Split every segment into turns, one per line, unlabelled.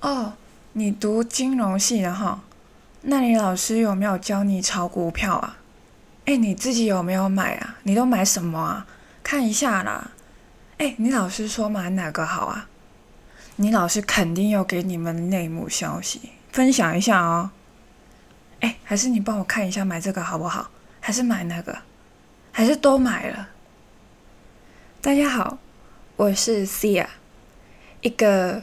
哦，你读金融系的哈？那你老师有没有教你炒股票啊？哎，你自己有没有买啊？你都买什么啊？看一下啦。哎，你老师说买哪个好啊？你老师肯定有给你们内幕消息，分享一下哦。哎，还是你帮我看一下买这个好不好？还是买那个？还是都买了？大家好，我是 Cia，一个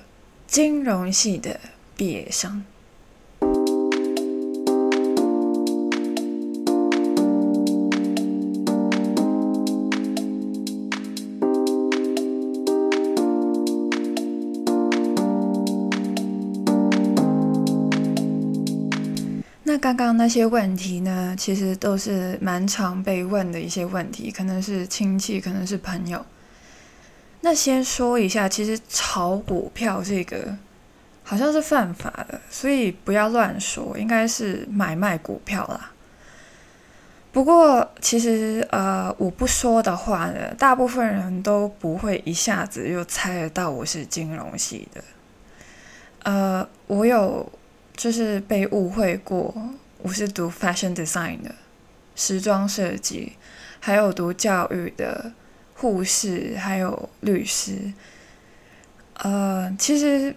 金融系的毕业生。那刚刚那些问题呢，其实都是蛮常被问的一些问题，可能是亲戚，可能是朋友。那先说一下，其实炒股票这个好像是犯法的，所以不要乱说，应该是买卖股票啦。不过其实呃，我不说的话呢，大部分人都不会一下子就猜得到我是金融系的。呃，我有。就是被误会过，我是读 fashion design 的，时装设计，还有读教育的护士，还有律师。呃，其实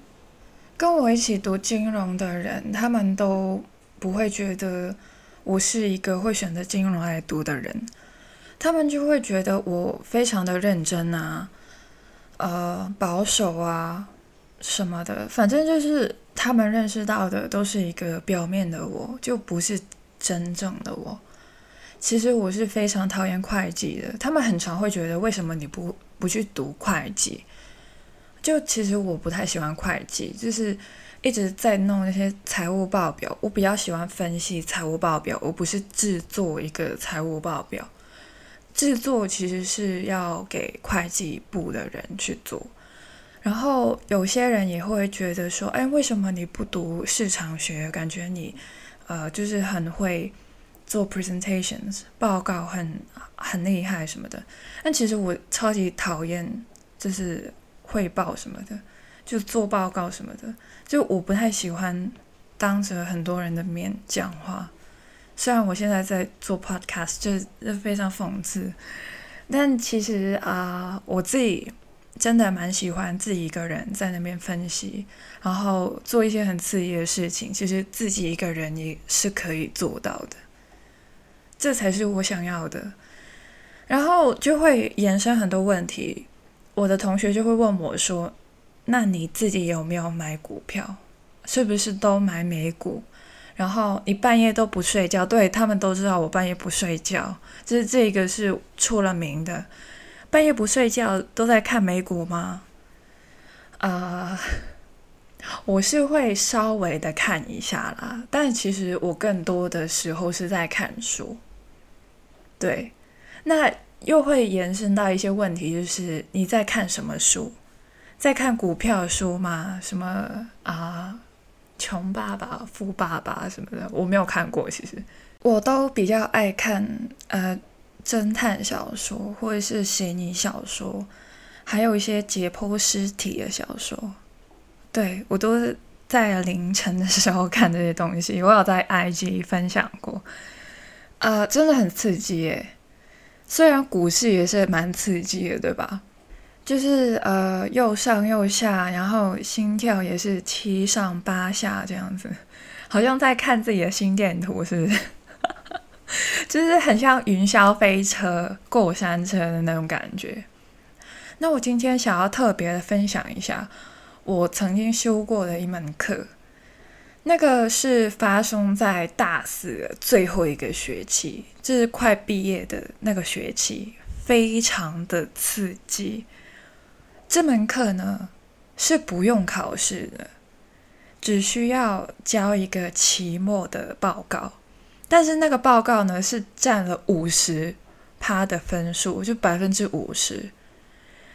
跟我一起读金融的人，他们都不会觉得我是一个会选择金融来读的人，他们就会觉得我非常的认真啊，呃，保守啊什么的，反正就是。他们认识到的都是一个表面的我，就不是真正的我。其实我是非常讨厌会计的。他们很常会觉得，为什么你不不去读会计？就其实我不太喜欢会计，就是一直在弄那些财务报表。我比较喜欢分析财务报表，而不是制作一个财务报表。制作其实是要给会计部的人去做。然后有些人也会觉得说，哎，为什么你不读市场学？感觉你，呃，就是很会做 presentations 报告，很很厉害什么的。但其实我超级讨厌就是汇报什么的，就做报告什么的。就我不太喜欢当着很多人的面讲话。虽然我现在在做 podcast，就是非常讽刺，但其实啊，我自己。真的蛮喜欢自己一个人在那边分析，然后做一些很刺激的事情。其实自己一个人也是可以做到的，这才是我想要的。然后就会延伸很多问题。我的同学就会问我说：“那你自己有没有买股票？是不是都买美股？然后你半夜都不睡觉？”对他们都知道我半夜不睡觉，就是这个是出了名的。半夜不睡觉都在看美股吗？啊，我是会稍微的看一下啦，但其实我更多的时候是在看书。对，那又会延伸到一些问题，就是你在看什么书？在看股票书吗？什么啊，穷爸爸、富爸爸什么的，我没有看过。其实我都比较爱看，呃。侦探小说，或者是悬疑小说，还有一些解剖尸体的小说，对我都是在凌晨的时候看这些东西。我有在 IG 分享过，呃，真的很刺激耶。虽然股市也是蛮刺激的，对吧？就是呃，又上又下，然后心跳也是七上八下这样子，好像在看自己的心电图，是不是？就是很像云霄飞车、过山车的那种感觉。那我今天想要特别的分享一下我曾经修过的一门课，那个是发生在大四的最后一个学期，就是快毕业的那个学期，非常的刺激。这门课呢是不用考试的，只需要交一个期末的报告。但是那个报告呢，是占了五十趴的分数，就百分之五十。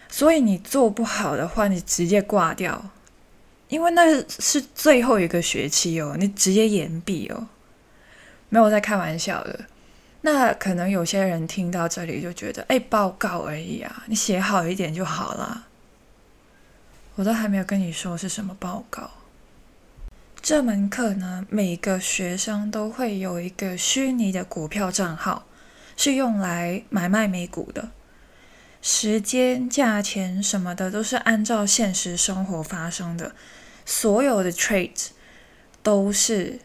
所以你做不好的话，你直接挂掉，因为那是最后一个学期哦，你直接延毕哦，没有在开玩笑的。那可能有些人听到这里就觉得，哎，报告而已啊，你写好一点就好了。我都还没有跟你说是什么报告，这门课呢，每个学生都会有一个虚拟的股票账号，是用来买卖美股的。时间、价钱什么的都是按照现实生活发生的，所有的 trade 都是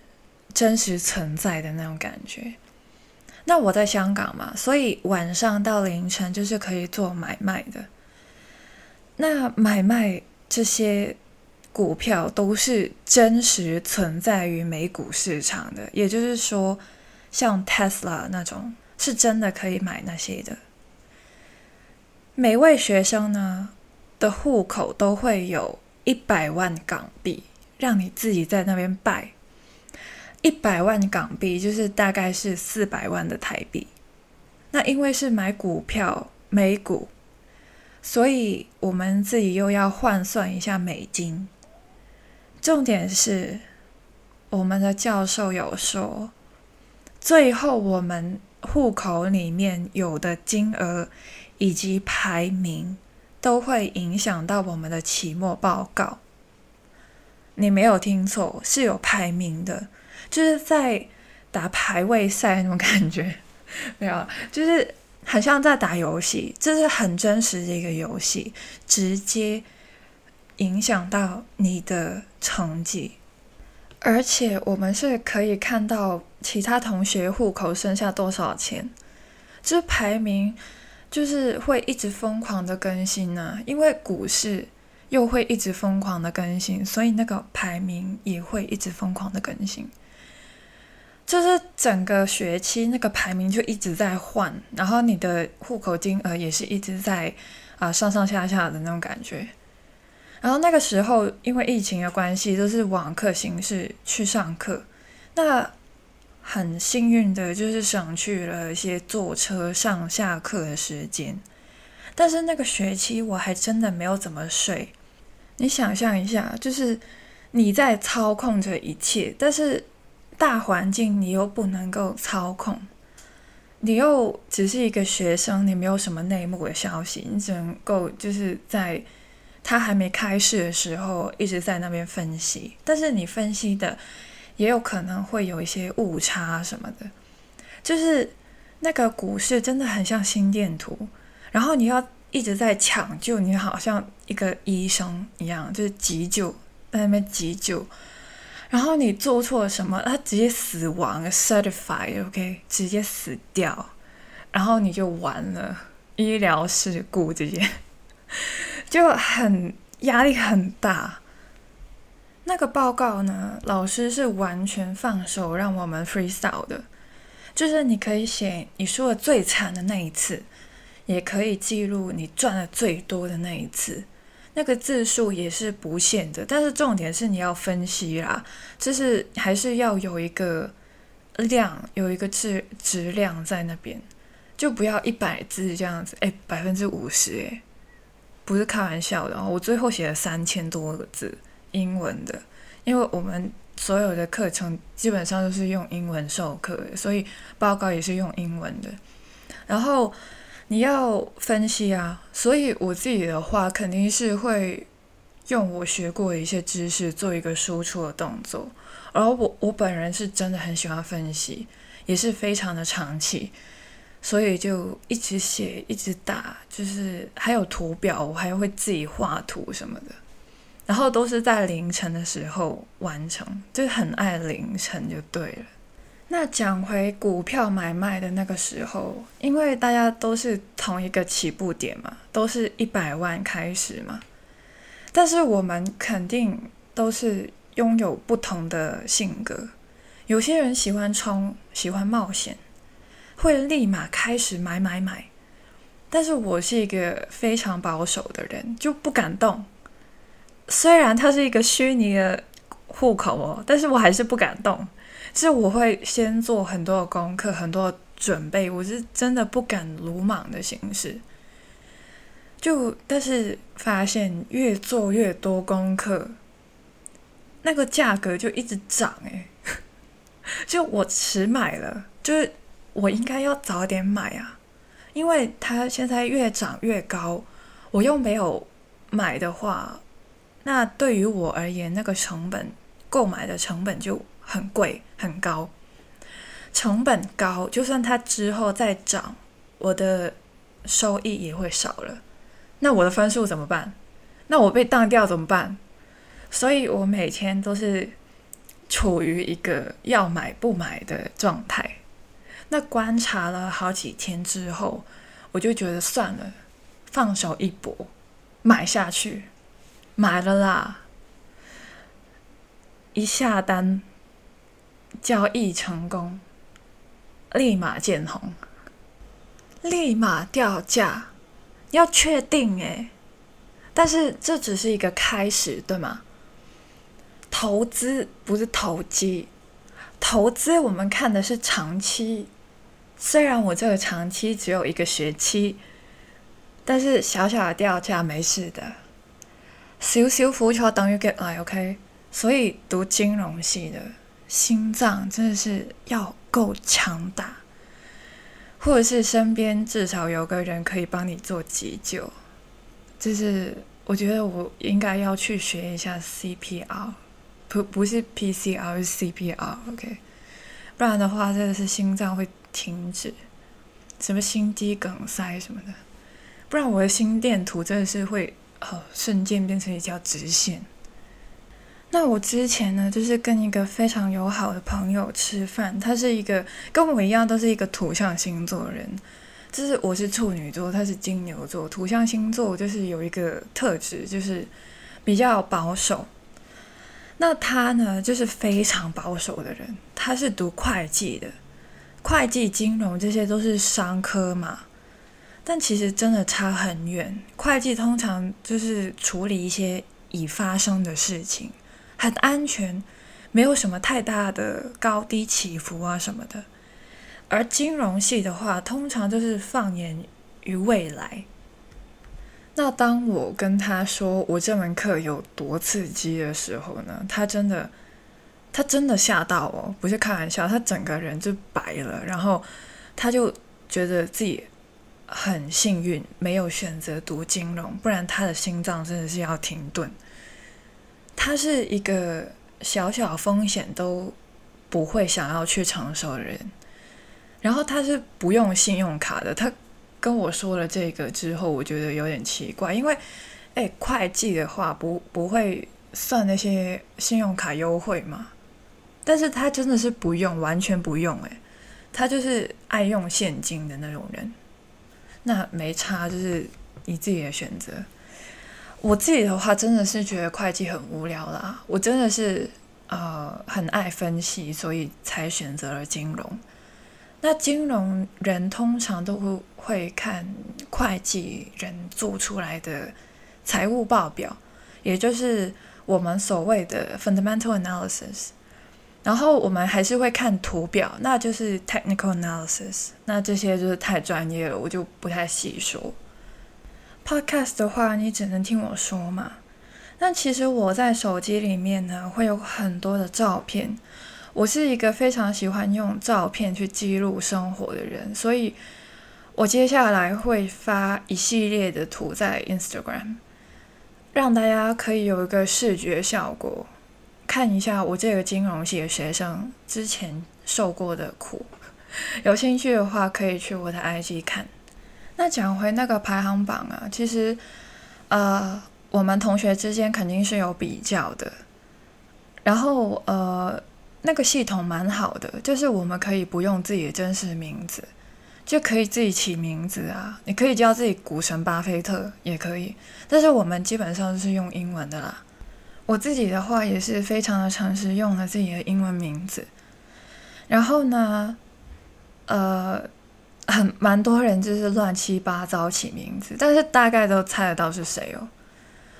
真实存在的那种感觉。那我在香港嘛，所以晚上到凌晨就是可以做买卖的。那买卖这些股票都是真实存在于美股市场的，也就是说，像 Tesla 那种是真的可以买那些的。每位学生呢的户口都会有一百万港币，让你自己在那边拜。一百万港币就是大概是四百万的台币。那因为是买股票美股，所以我们自己又要换算一下美金。重点是，我们的教授有说，最后我们户口里面有的金额。以及排名都会影响到我们的期末报告。你没有听错，是有排名的，就是在打排位赛那种感觉。没有，就是很像在打游戏，这是很真实的一个游戏，直接影响到你的成绩。而且我们是可以看到其他同学户口剩下多少钱，这排名。就是会一直疯狂的更新呢，因为股市又会一直疯狂的更新，所以那个排名也会一直疯狂的更新。就是整个学期那个排名就一直在换，然后你的户口金额也是一直在啊上上下下的那种感觉。然后那个时候因为疫情的关系，都是网课形式去上课，那。很幸运的就是省去了一些坐车上下课的时间，但是那个学期我还真的没有怎么睡。你想象一下，就是你在操控着一切，但是大环境你又不能够操控，你又只是一个学生，你没有什么内幕的消息，你只能够就是在他还没开始的时候一直在那边分析，但是你分析的。也有可能会有一些误差什么的，就是那个股市真的很像心电图，然后你要一直在抢救，你好像一个医生一样，就是急救在那边急救，然后你做错了什么，他直接死亡，certified，OK，直接死掉，然后你就完了，医疗事故这些。就很压力很大。那个报告呢？老师是完全放手让我们 freestyle 的，就是你可以写你输的最惨的那一次，也可以记录你赚的最多的那一次，那个字数也是不限的。但是重点是你要分析啦，就是还是要有一个量，有一个质质量在那边，就不要一百字这样子，哎，百分之五十，哎，不是开玩笑的哦。我最后写了三千多个字。英文的，因为我们所有的课程基本上都是用英文授课，所以报告也是用英文的。然后你要分析啊，所以我自己的话肯定是会用我学过的一些知识做一个输出的动作。而我我本人是真的很喜欢分析，也是非常的长期，所以就一直写，一直打，就是还有图表，我还会自己画图什么的。然后都是在凌晨的时候完成，就很爱凌晨就对了。那讲回股票买卖的那个时候，因为大家都是同一个起步点嘛，都是一百万开始嘛。但是我们肯定都是拥有不同的性格。有些人喜欢冲，喜欢冒险，会立马开始买买买。但是我是一个非常保守的人，就不敢动。虽然它是一个虚拟的户口哦，但是我还是不敢动。就是我会先做很多的功课，很多的准备，我是真的不敢鲁莽的形式。就但是发现越做越多功课，那个价格就一直涨诶，就我迟买了，就是我应该要早点买啊，因为它现在越涨越高，我又没有买的话。那对于我而言，那个成本购买的成本就很贵很高。成本高，就算它之后再涨，我的收益也会少了。那我的分数怎么办？那我被当掉怎么办？所以我每天都是处于一个要买不买的状态。那观察了好几天之后，我就觉得算了，放手一搏，买下去，买了啦。一下单，交易成功。立马见红，立马掉价，要确定诶。但是这只是一个开始，对吗？投资不是投机，投资我们看的是长期。虽然我这个长期只有一个学期，但是小小的掉价没事的。小小浮桥等于 get 来 OK，所以读金融系的心脏真的是要。够强大，或者是身边至少有个人可以帮你做急救，就是我觉得我应该要去学一下 CPR，不不是 PCR 是 CPR，OK，不然的话真的是心脏会停止，什么心肌梗塞什么的，不然我的心电图真的是会呃瞬间变成一条直线。那我之前呢，就是跟一个非常友好的朋友吃饭，他是一个跟我一样都是一个土象星座的人，就是我是处女座，他是金牛座，土象星座就是有一个特质，就是比较保守。那他呢，就是非常保守的人，他是读会计的，会计、金融这些都是商科嘛，但其实真的差很远。会计通常就是处理一些已发生的事情。很安全，没有什么太大的高低起伏啊什么的。而金融系的话，通常就是放眼于未来。那当我跟他说我这门课有多刺激的时候呢，他真的，他真的吓到哦，不是开玩笑，他整个人就白了，然后他就觉得自己很幸运，没有选择读金融，不然他的心脏真的是要停顿。他是一个小小风险都不会想要去承受的人，然后他是不用信用卡的。他跟我说了这个之后，我觉得有点奇怪，因为，哎，会计的话不不会算那些信用卡优惠嘛？但是他真的是不用，完全不用，哎，他就是爱用现金的那种人。那没差，就是你自己的选择。我自己的话，真的是觉得会计很无聊啦。我真的是呃很爱分析，所以才选择了金融。那金融人通常都会会看会计人做出来的财务报表，也就是我们所谓的 fundamental analysis。然后我们还是会看图表，那就是 technical analysis。那这些就是太专业了，我就不太细说。Podcast 的话，你只能听我说嘛。但其实我在手机里面呢，会有很多的照片。我是一个非常喜欢用照片去记录生活的人，所以我接下来会发一系列的图在 Instagram，让大家可以有一个视觉效果，看一下我这个金融系的学生之前受过的苦。有兴趣的话，可以去我的 IG 看。那讲回那个排行榜啊，其实，呃，我们同学之间肯定是有比较的。然后，呃，那个系统蛮好的，就是我们可以不用自己的真实名字，就可以自己起名字啊。你可以叫自己股神巴菲特也可以，但是我们基本上是用英文的啦。我自己的话也是非常的诚实，用了自己的英文名字。然后呢，呃。很蛮多人就是乱七八糟起名字，但是大概都猜得到是谁哦。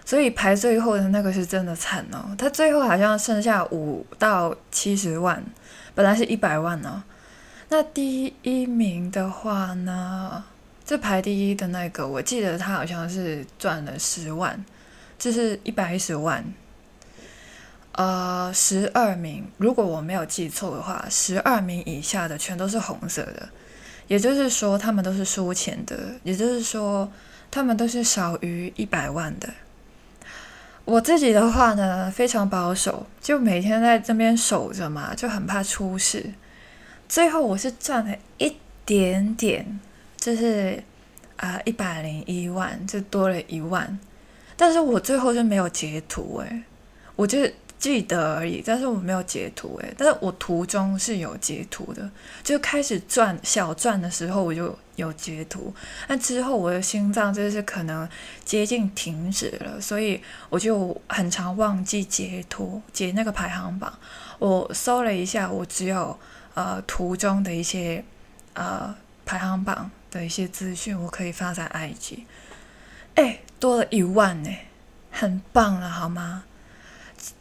所以排最后的那个是真的惨哦，他最后好像剩下五到七十万，本来是一百万呢。那第一名的话呢，这排第一的那个，我记得他好像是赚了十万，就是一百一十万。呃，十二名，如果我没有记错的话，十二名以下的全都是红色的。也就是说，他们都是输钱的。也就是说，他们都是少于一百万的。我自己的话呢，非常保守，就每天在这边守着嘛，就很怕出事。最后我是赚了一点点，就是啊一百零一万，就多了一万。但是我最后就没有截图诶，我就记得而已，但是我没有截图诶，但是我途中是有截图的，就开始转小转的时候我就有截图，那之后我的心脏就是可能接近停止了，所以我就很常忘记截图截那个排行榜。我搜了一下，我只有呃途中的一些呃排行榜的一些资讯，我可以发在 IG。哎，多了一万呢，很棒了，好吗？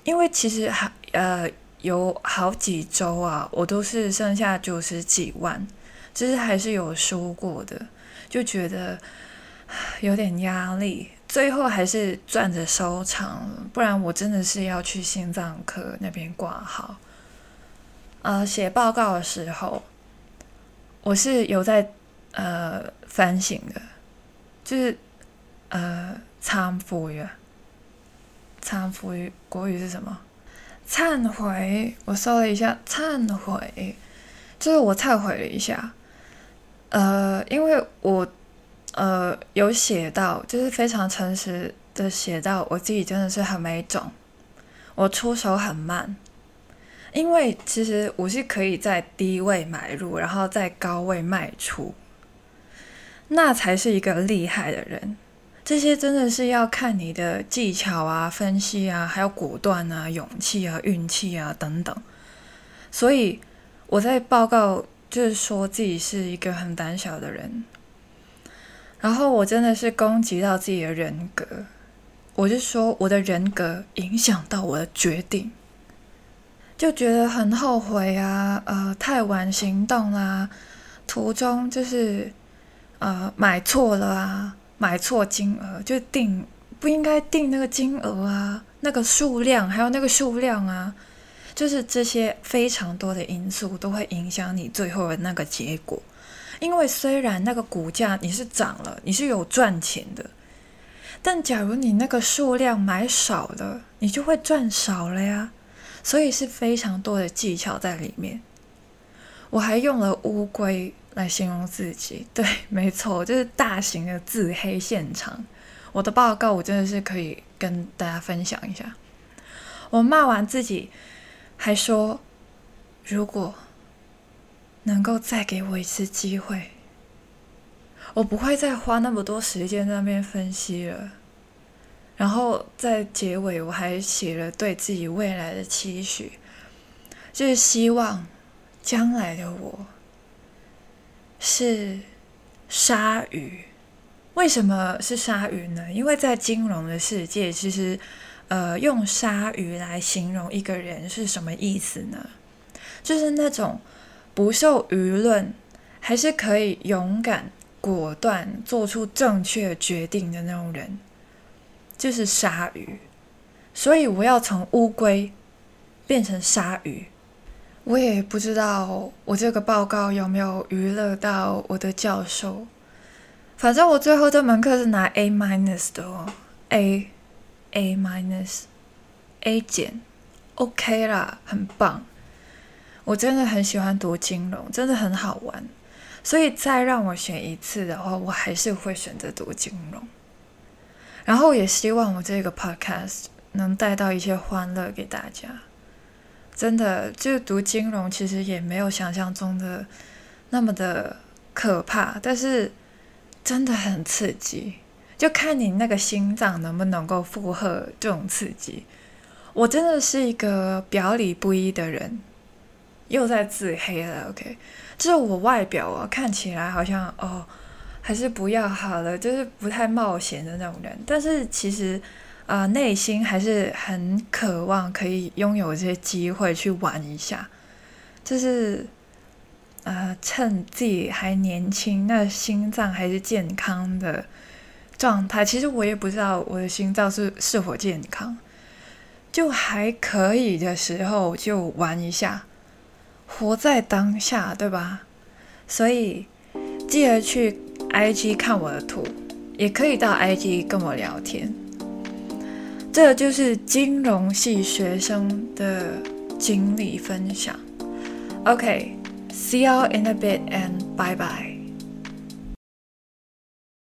因为其实还呃有好几周啊，我都是剩下九十几万，就是还是有输过的，就觉得有点压力。最后还是赚着收场，不然我真的是要去心脏科那边挂号。呃，写报告的时候，我是有在呃反省的，就是。呃，忏悔，忏悔，国语是什么？忏悔。我搜了一下，忏悔，就是我忏悔了一下。呃，因为我呃有写到，就是非常诚实的写到，我自己真的是很没种，我出手很慢。因为其实我是可以在低位买入，然后在高位卖出，那才是一个厉害的人。这些真的是要看你的技巧啊、分析啊，还有果断啊、勇气啊、运气啊等等。所以我在报告就是说自己是一个很胆小的人，然后我真的是攻击到自己的人格，我就说我的人格影响到我的决定，就觉得很后悔啊，呃，太晚行动啦，途中就是呃买错了啊。买错金额就定不应该定那个金额啊，那个数量还有那个数量啊，就是这些非常多的因素都会影响你最后的那个结果。因为虽然那个股价你是涨了，你是有赚钱的，但假如你那个数量买少了，你就会赚少了呀。所以是非常多的技巧在里面。我还用了乌龟。来形容自己，对，没错，就是大型的自黑现场。我的报告，我真的是可以跟大家分享一下。我骂完自己，还说，如果能够再给我一次机会，我不会再花那么多时间在那边分析了。然后在结尾，我还写了对自己未来的期许，就是希望将来的我。是鲨鱼，为什么是鲨鱼呢？因为在金融的世界，其实，呃，用鲨鱼来形容一个人是什么意思呢？就是那种不受舆论，还是可以勇敢果断做出正确决定的那种人，就是鲨鱼。所以我要从乌龟变成鲨鱼。我也不知道我这个报告有没有娱乐到我的教授，反正我最后这门课是拿 A minus 的哦，A A minus A 减，OK 啦，很棒。我真的很喜欢读金融，真的很好玩，所以再让我选一次的话，我还是会选择读金融。然后也希望我这个 podcast 能带到一些欢乐给大家。真的，就读金融其实也没有想象中的那么的可怕，但是真的很刺激，就看你那个心脏能不能够负荷这种刺激。我真的是一个表里不一的人，又在自黑了。OK，就是我外表啊看起来好像哦，还是不要好了，就是不太冒险的那种人，但是其实。啊，内心还是很渴望可以拥有这些机会去玩一下，就是呃，趁自己还年轻，那心脏还是健康的状态。其实我也不知道我的心脏是是否健康，就还可以的时候就玩一下，活在当下，对吧？所以记得去 IG 看我的图，也可以到 IG 跟我聊天。这就是金融系学生的经历分享。OK，see you in a bit and bye bye。